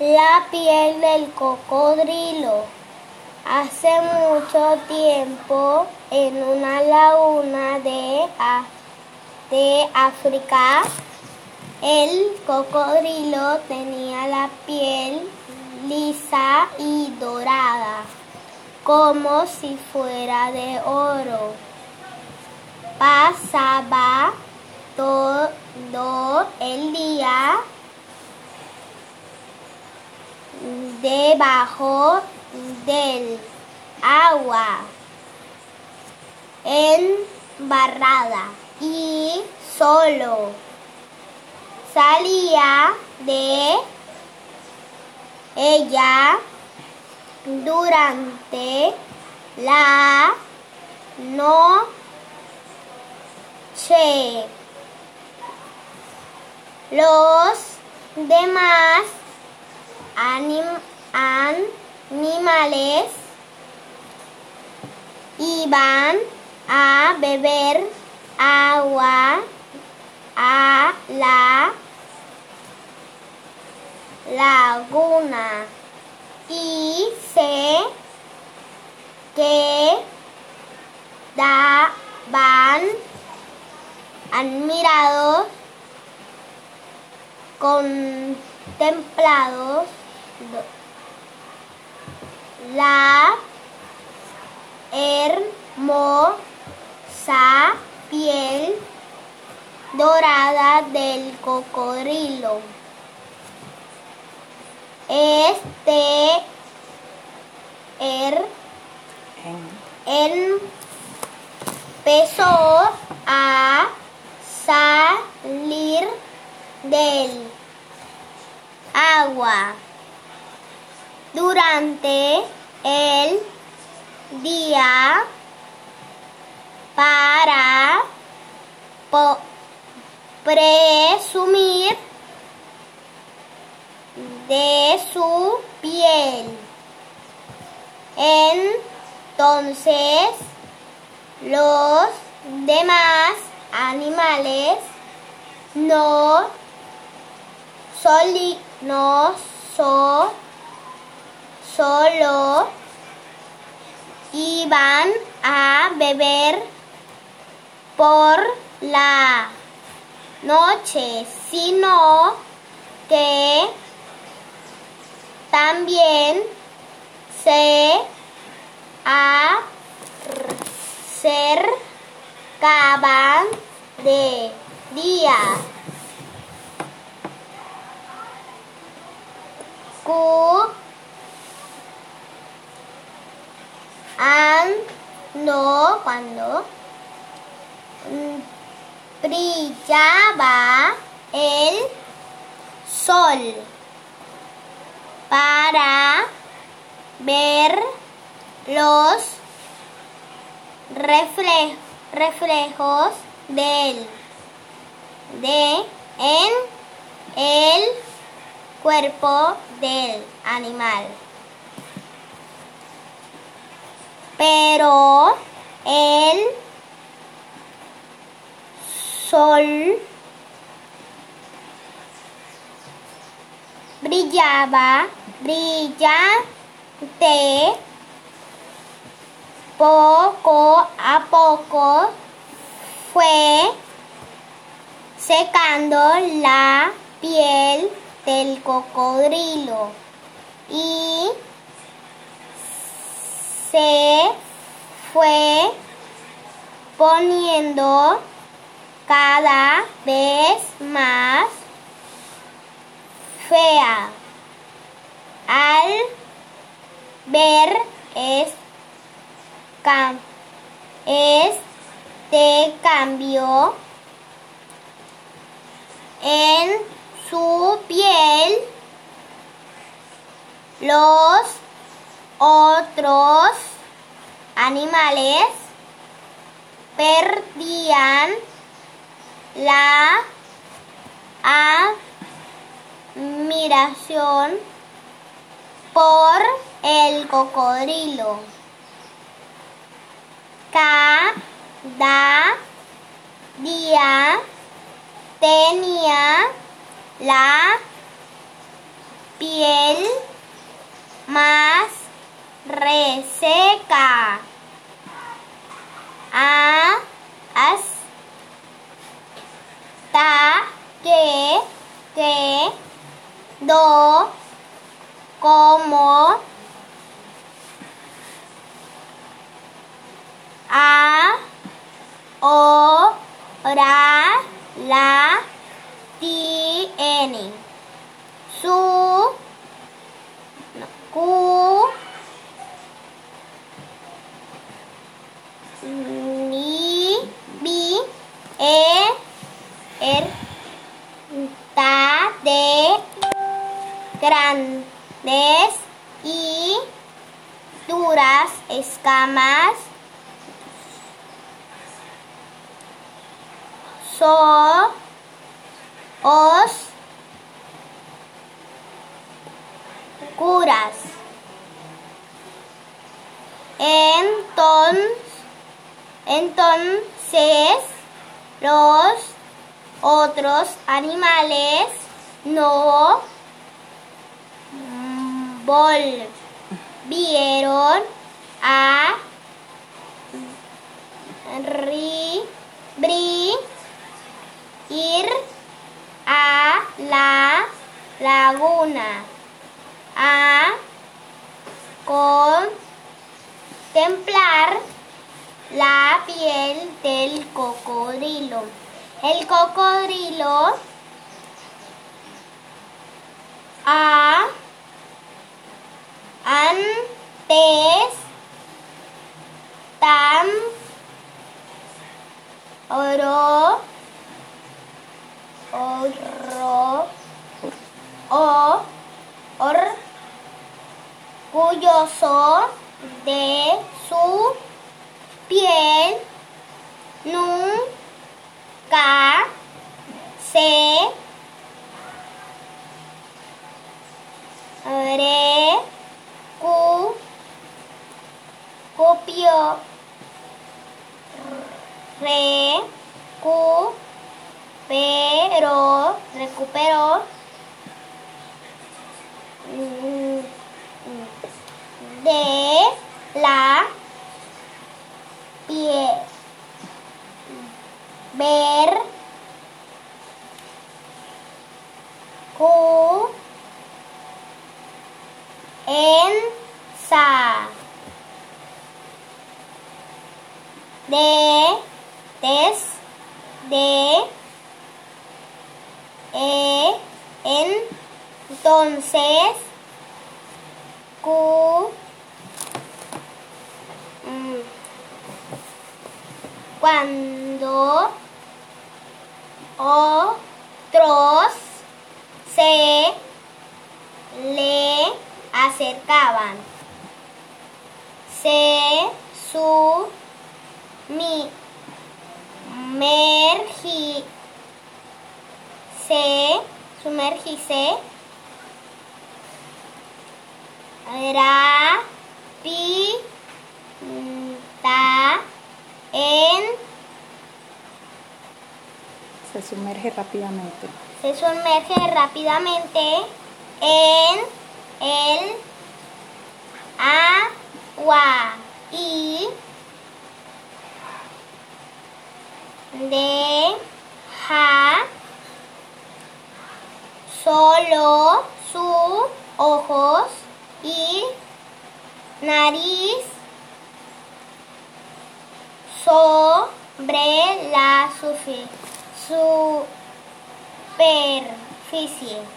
la piel del cocodrilo. Hace mucho tiempo, en una laguna de, de África, el cocodrilo tenía la piel lisa y dorada, como si fuera de oro. Pasaba todo el día debajo del agua embarrada y solo salía de ella durante la noche. Los demás animales iban a beber agua a la laguna y se quedaban admirados, contemplados la hermosa piel dorada del cocodrilo. Este er, empezó a salir del agua durante el día para presumir de su piel. Entonces los demás animales no, soli, no so, solo iban a beber por la noche, sino que también se acercaban de día. No cuando brillaba el sol para ver los reflejos del de en el cuerpo del animal. Pero el sol brillaba, brillante, poco a poco fue secando la piel del cocodrilo. Y se fue poniendo cada vez más fea. Al ver este cambio en su piel, los otros animales perdían la admiración por el cocodrilo. Cada día tenía la piel más seca. A, as, ta, que, que, do, como, a, o, ra, la, tiene. Su, no, cu, ni, bi, e, er, ta, de, grandes y duras escamas. So, os, curas. Entonces, entonces los otros animales no volvieron a ri, bri, ir a la laguna a contemplar la del cocodrilo. El cocodrilo a antes tan oro oro o orgulloso de su piel nunca se recuperó recuperó recuperó de la piel ver cu en sa de des de e en entonces cu mm, cuando otros se le acercaban. Se su mi mergi se sumergirse ra pi ta en Se sumerge rápidamente. se sumerge rápidamente en el y deja solo sus ojos y nariz sobre la superficie.